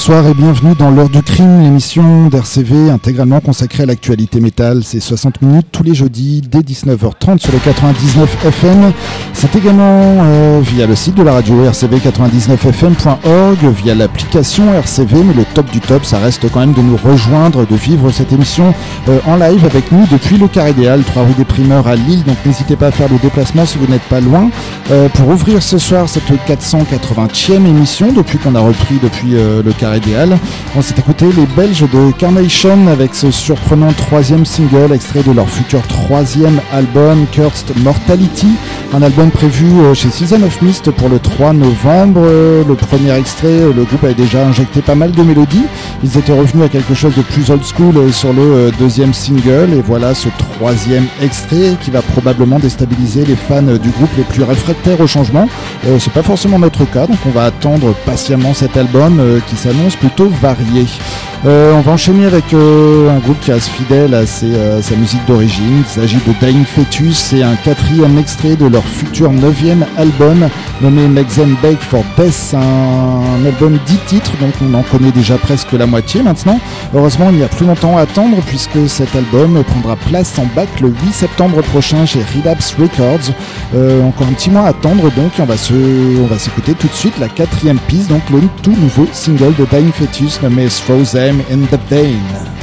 Bonsoir et bienvenue dans l'heure du crime, l'émission d'RCV intégralement consacrée à l'actualité métal. C'est 60 minutes tous les jeudis dès 19h30 sur le 99 FM. C'est également euh, via le site de la radio rcv99fm.org, via l'application RCV, mais le top du top, ça reste quand même de nous rejoindre, de vivre cette émission euh, en live avec nous depuis le Carré des 3 rue des Primeurs à Lille. Donc n'hésitez pas à faire le déplacement si vous n'êtes pas loin. Euh, pour ouvrir ce soir cette 480e émission, depuis qu'on a repris depuis le le Carré des On s'est écouté les Belges de Carnation avec ce surprenant troisième single extrait de leur futur troisième album Cursed Mortality, un album prévu euh, chez Season of Mist pour le 3 novembre. Euh, le premier extrait, euh, le groupe avait déjà injecté pas mal de mélodies. Ils étaient revenus à quelque chose de plus old school sur le deuxième single et voilà ce troisième extrait qui va probablement déstabiliser les fans du groupe les plus réfractaires au changement. C'est pas forcément notre cas, donc on va attendre patiemment cet album qui s'annonce plutôt varié. Euh, on va enchaîner avec euh, un groupe qui reste fidèle à, euh, sa musique d'origine. Il s'agit de Dying Fetus. C'est un quatrième extrait de leur futur neuvième album nommé Make Them Beg for Death. Un, album 10 titres, donc on en connaît déjà presque la moitié maintenant. Heureusement, il n'y a plus longtemps à attendre puisque cet album prendra place en bac le 8 septembre prochain chez Relapse Records. encore un petit mois à attendre donc on va on va s'écouter tout de suite la quatrième piste, donc le tout nouveau single de Dying Fetus nommé Frozen in the vein.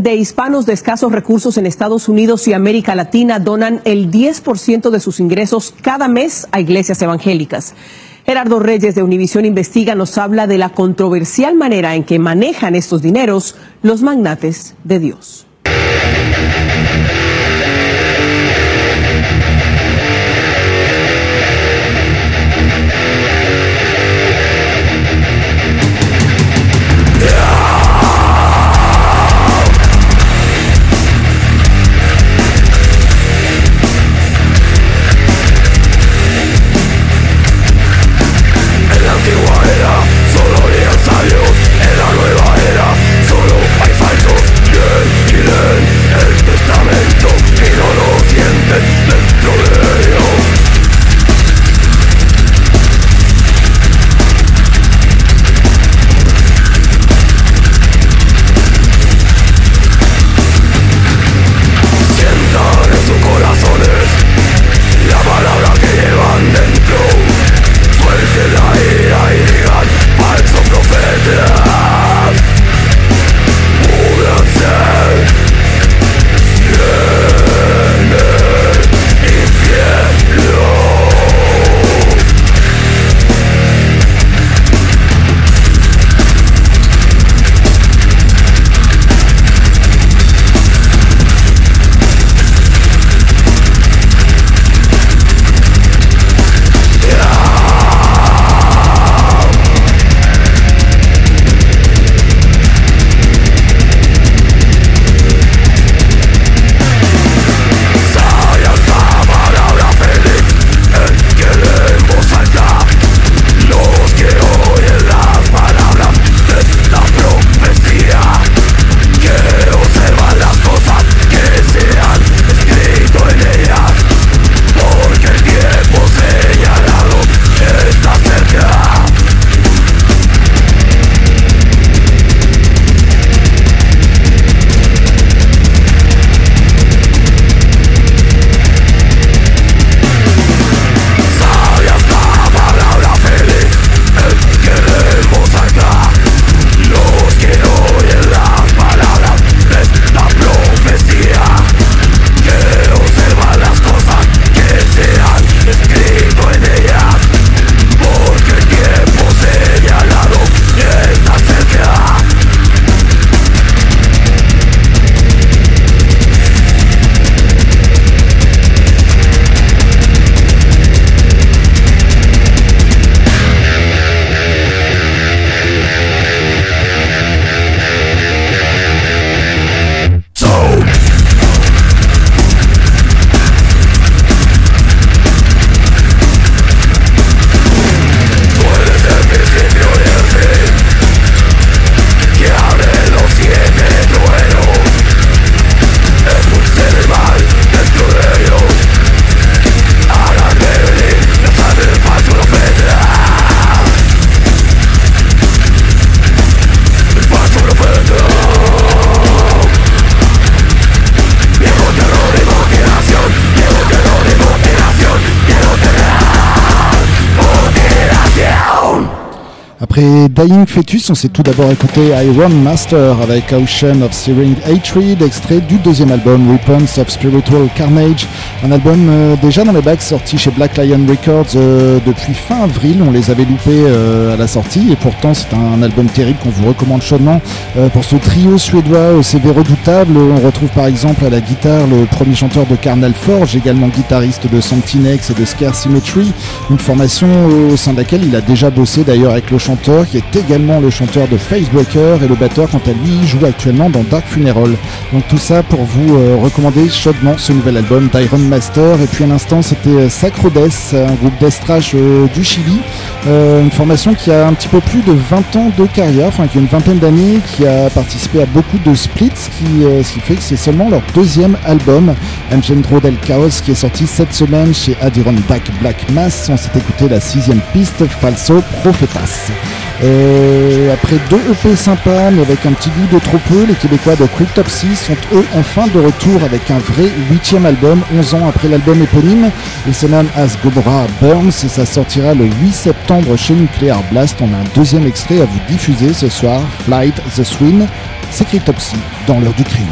De hispanos de escasos recursos en Estados Unidos y América Latina donan el 10% de sus ingresos cada mes a iglesias evangélicas. Gerardo Reyes de Univisión Investiga nos habla de la controversial manera en que manejan estos dineros los magnates de Dios. On s'est tout d'abord écouté Iron Master avec Ocean of Searing Hatred, extrait du deuxième album Weapons of Spiritual Carnage, un album euh, déjà dans les bacs sorti chez Black Lion Records euh, depuis fin avril. On les avait loupés euh, à la sortie et pourtant c'est un album terrible qu'on vous recommande chaudement. pour ce trio suédois au CV redoutable, on retrouve par exemple à la guitare le premier chanteur de Carnal Forge, également guitariste de Santinex et de Scare Symmetry, une formation au sein de laquelle il a déjà bossé d'ailleurs avec le chanteur qui est également le chanteur de Facebreaker et le batteur quant à lui joue actuellement dans Dark Funeral. Donc tout ça pour vous euh, recommander chaudement ce nouvel album d'Iron Master. Et puis à l'instant c'était euh, Sacro un groupe death euh, du Chili, une formation qui a un petit peu plus de 20 ans de carrière, enfin qui a une vingtaine d'années, qui a participé à beaucoup de splits, ce qui fait que c'est seulement leur deuxième album. Engendro del Chaos qui est sorti cette semaine chez Adirondack Black Mass. On s'est écouté la sixième piste, Falso Profetas. Euh, après deux EP sympas, mais avec un petit goût de trop peu, les Québécois de Cryptopsy sont eux enfin de retour avec un vrai huitième album, 11 ans après l'album éponyme. Il se nomme As Gobra Burns et ça sortira le 8 septembre chez Nuclear Blast. On a un deuxième extrait à vous diffuser ce soir, Flight the Swing. C'est Cryptopsy dans l'heure du crime.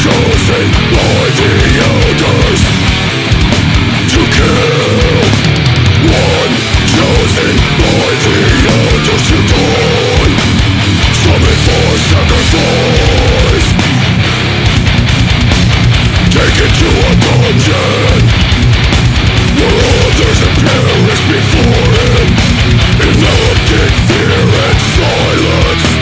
chosen by the elders To kill One chosen by the elders to die for sacrifice to a dungeon Where others before him Enveloped in fear and silence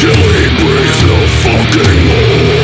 Till he breaks the fucking hole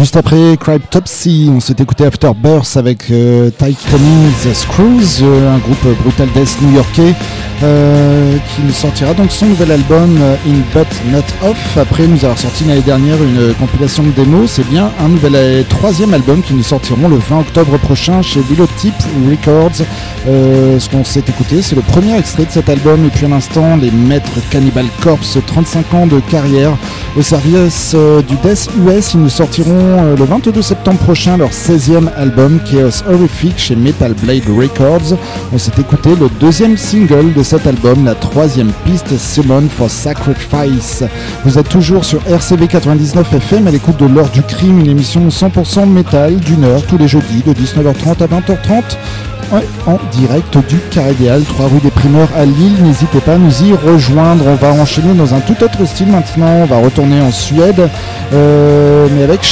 Juste après Cryptopsy, on s'est écouté Afterbirth avec euh, The Screws, euh, un groupe brutal death new-yorkais euh, qui nous sortira donc son nouvel album euh, In But Not Off. Après nous avoir sorti l'année dernière une compilation de démos, c'est bien un nouvel troisième album qui nous sortiront le 20 octobre prochain chez Tip Records. ce qu'on s'est écouté, c'est le premier extrait de cet album et puis à l'instant les maîtres Cannibal Corpse, 35 ans de carrière au service du Death US, ils nous sortiront euh, le 22 septembre prochain leur 16e album Chaos Horrific chez Metal Blade Records. On s'est écouté le deuxième single de cet album, la troisième piste Summon for Sacrifice. Vous êtes toujours sur RCV 99 FM à l'écoute de l'heure du crime, une émission 100% métal d'une heure tous les jeudis de 19h30 à 20h30 en direct du Carré 3 rue des Primeurs à Lille. N'hésitez pas à nous y rejoindre. On va enchaîner dans un tout autre style maintenant. On va retourner en Suède, euh, mais avec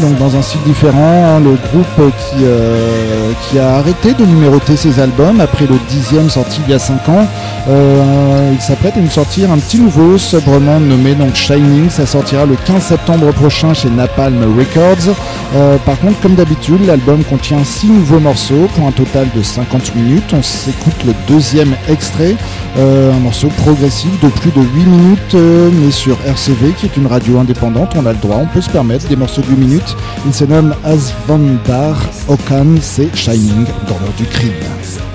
Donc dans un style différent. Le groupe qui, euh, qui a arrêté de numéroter ses albums après le dixième sorti il y a 5 ans. Euh, il s'apprête à nous sortir un petit nouveau, sobrement nommé donc Shining. Ça sortira le 15 septembre prochain chez Napalm Records. par contre, comme d'habitude, l'album contient 6 nouveaux morceaux pour un total de 50 minutes. On s'écoute le deuxième extrait, euh, un morceau progressif de plus de 8 minutes, euh, mais sur RCV, qui est une radio indépendante, on a le droit, on peut se permettre des morceaux de 8 minutes. Il se nomme Asvandar Okan, c'est Shining dans l'heure du crime.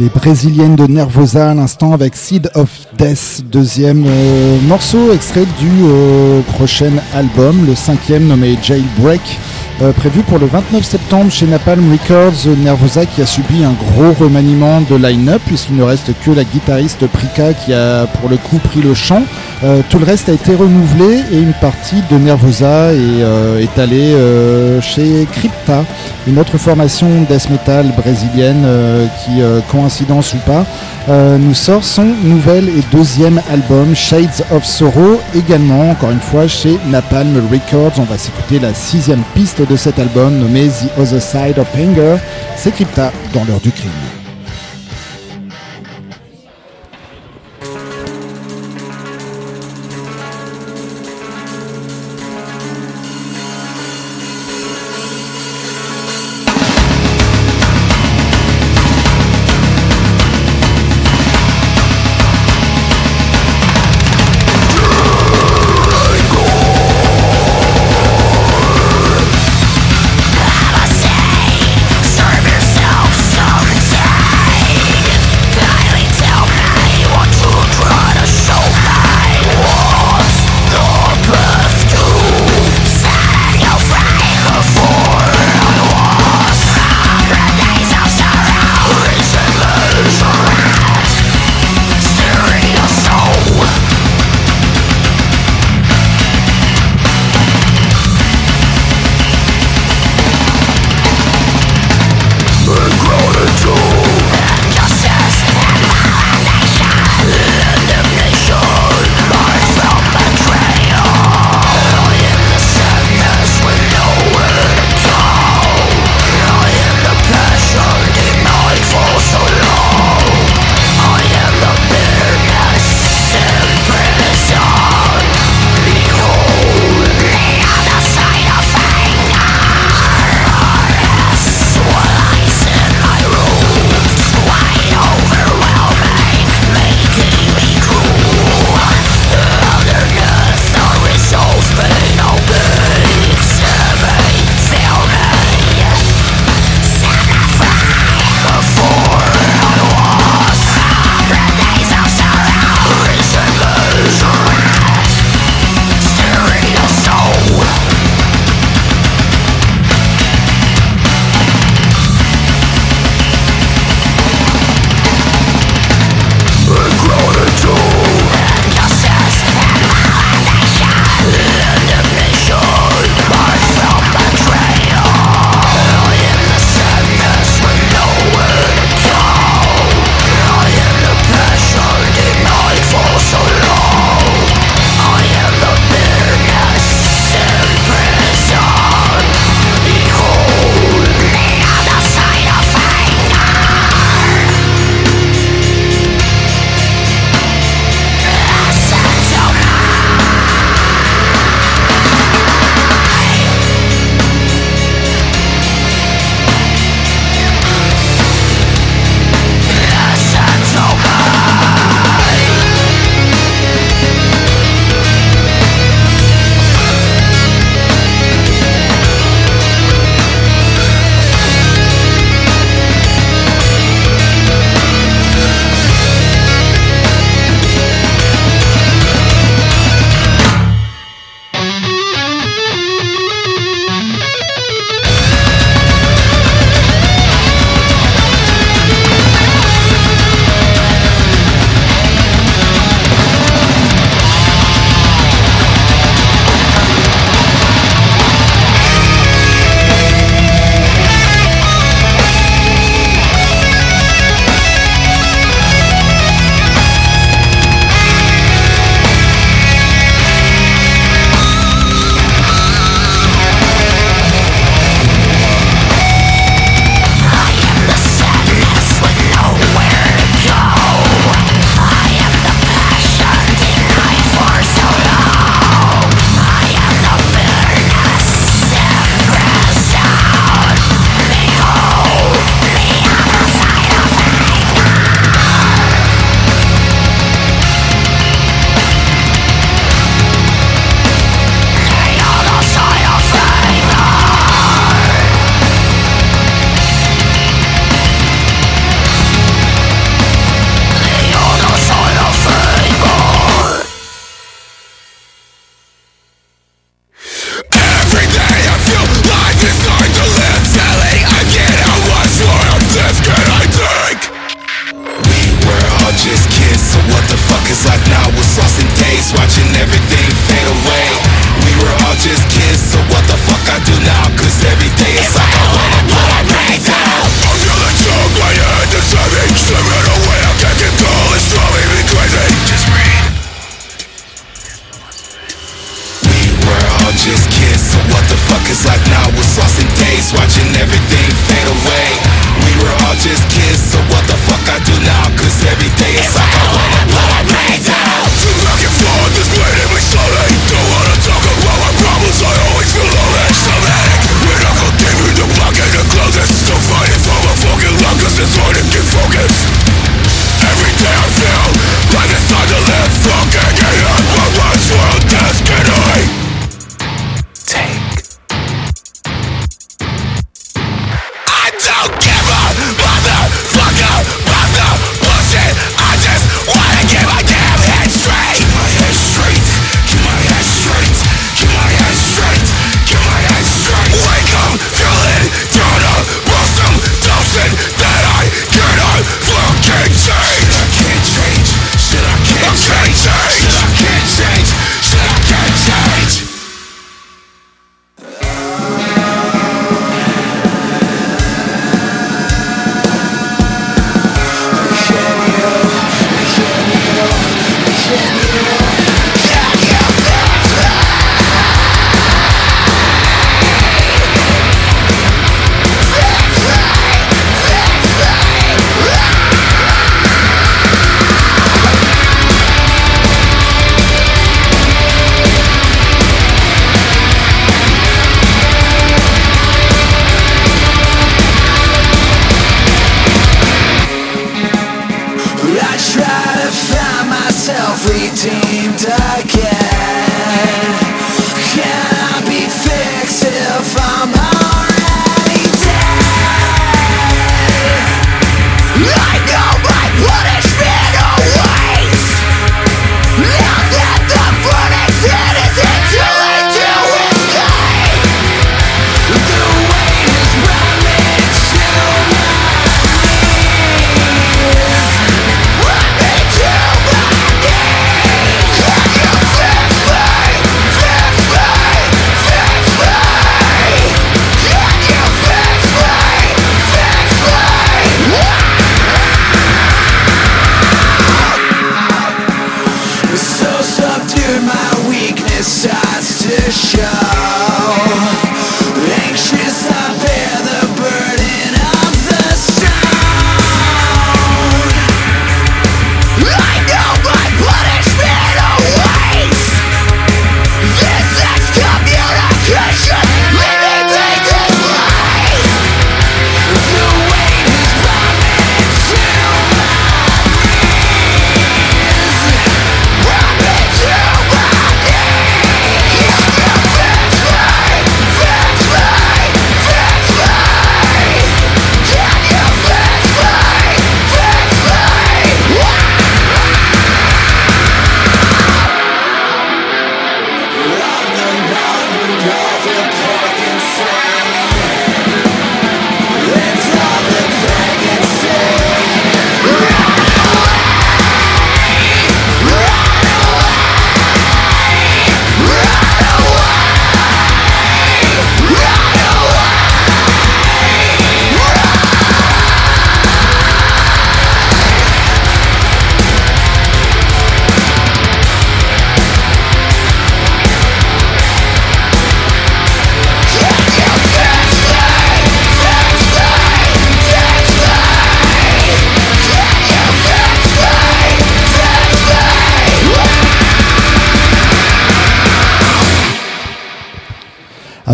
Les brésiliennes de Nervosa à l'instant avec Seed of Death, deuxième euh, morceau extrait du euh, prochain album, le cinquième nommé Jailbreak. Euh, prévu pour le 29 septembre chez Napalm Records, Nervosa qui a subi un gros remaniement de line-up puisqu'il ne reste que la guitariste Prika qui a pour le coup pris le chant. Euh, tout le reste a été renouvelé et une partie de Nervosa est, euh, allée chez Crypta, une autre formation death metal brésilienne qui, coïncidence ou pas, nous sort son nouvel et deuxième album Shades of Sorrow, également encore une fois chez Napalm Records. On va s'écouter la sixième piste de cet album nommé The Other Side of Anger, c'est Crypta dans l'heure du crime.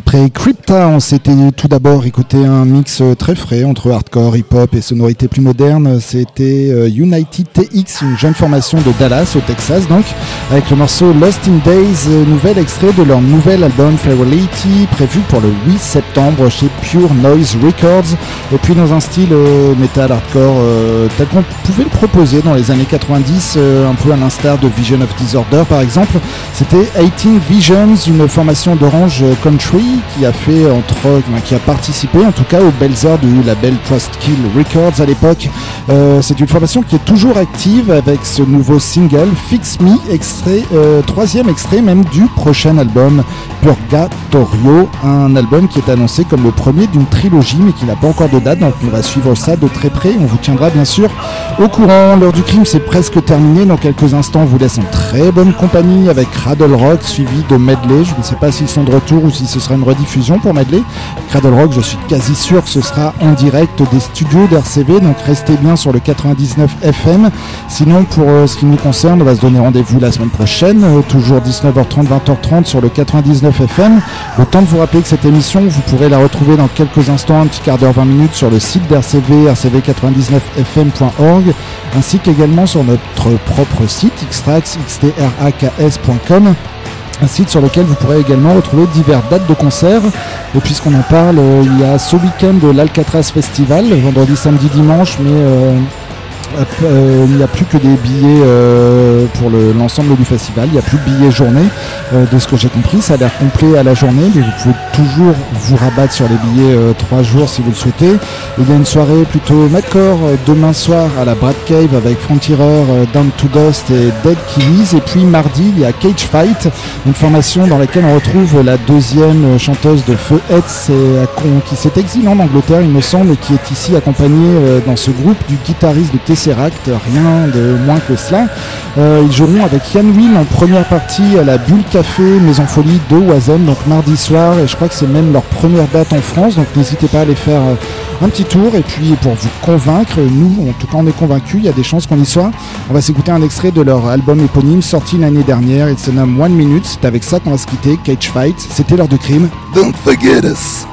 Après On s'était tout d'abord écouté un mix très frais entre hardcore, hip-hop et sonorités plus modernes. C'était euh, United TX, une jeune formation de Dallas au Texas donc, avec le morceau Lost in Days, euh, nouvel extrait de leur nouvel album Ferality, prévu pour le 8 septembre chez Pure Noise Records. Et puis dans un style euh, metal hardcore tel qu'on pouvait le proposer dans les années 90, un peu à l'instar de Vision of Disorder par exemple. C'était 18 Visions, une formation d'orange country qui a fait entre, qui a participé en tout cas au Belzer du label Trust Kill Records à l'époque. Euh, c'est une formation qui est toujours active avec ce nouveau single Fix Me, extrait, euh, troisième extrait même du prochain album Purgatorio, un album qui est annoncé comme le premier d'une trilogie mais qui n'a pas encore de date, donc on va suivre ça de très près. On vous tiendra bien sûr au courant. L'heure du crime c'est presque terminé. Dans quelques instants, on vous laisse en très bonne compagnie avec Cradle Rock suivi de Medley. Je ne sais pas s'ils sont de retour ou si ce sera une rediffusion pour. Cradle Rock, je suis quasi sûr ce sera en direct des studios d'RCV, donc restez bien sur le 99 FM. Sinon, pour euh, ce qui nous concerne, on va se donner rendez-vous la semaine prochaine, euh, toujours 19h30, 20h30 sur le 99 FM. Temps de vous rappeler que cette émission, vous pourrez la retrouver dans quelques instants, un petit quart d'heure, 20 minutes sur le site d'RCV, rcv99fm.org, ainsi qu'également sur notre propre site, xtrax.com un site sur lequel vous pourrez également retrouver diverses dates de concerts. Et puisqu'on en parle, euh, il y a ce week-end l'Alcatraz Festival, vendredi, samedi, dimanche, mais euh, euh, il n'y a plus que des billets euh, pour l'ensemble du festival. Il n'y a plus de billets journée. De ce que j'ai compris, ça a l'air complet à la journée, mais vous pouvez toujours vous rabattre sur les billets trois jours si vous le souhaitez. Il y a une soirée plutôt madcore demain soir à la Brad Cave avec Frontierer, Down to Dust et Dead Killys. Et puis mardi, il y a Cage Fight, une formation dans laquelle on retrouve la deuxième chanteuse de Feu Hetz qui s'est exilée en Angleterre, il me semble, et qui est ici accompagnée dans ce groupe du guitariste de Rien de moins que cela. Euh, ils joueront avec Yann Will en première partie à la Bulle Café Maison Folie de Oisem, donc mardi soir, et je crois que c'est même leur première date en France, donc n'hésitez pas à aller faire euh, un petit tour, et puis pour vous convaincre, nous en tout cas on est convaincus, il y a des chances qu'on y soit. On va s'écouter un extrait de leur album éponyme sorti l'année dernière, il se nomme One Minute, c'est avec ça qu'on va se quitter, Cage Fight, c'était l'heure de crime. Don't forget us!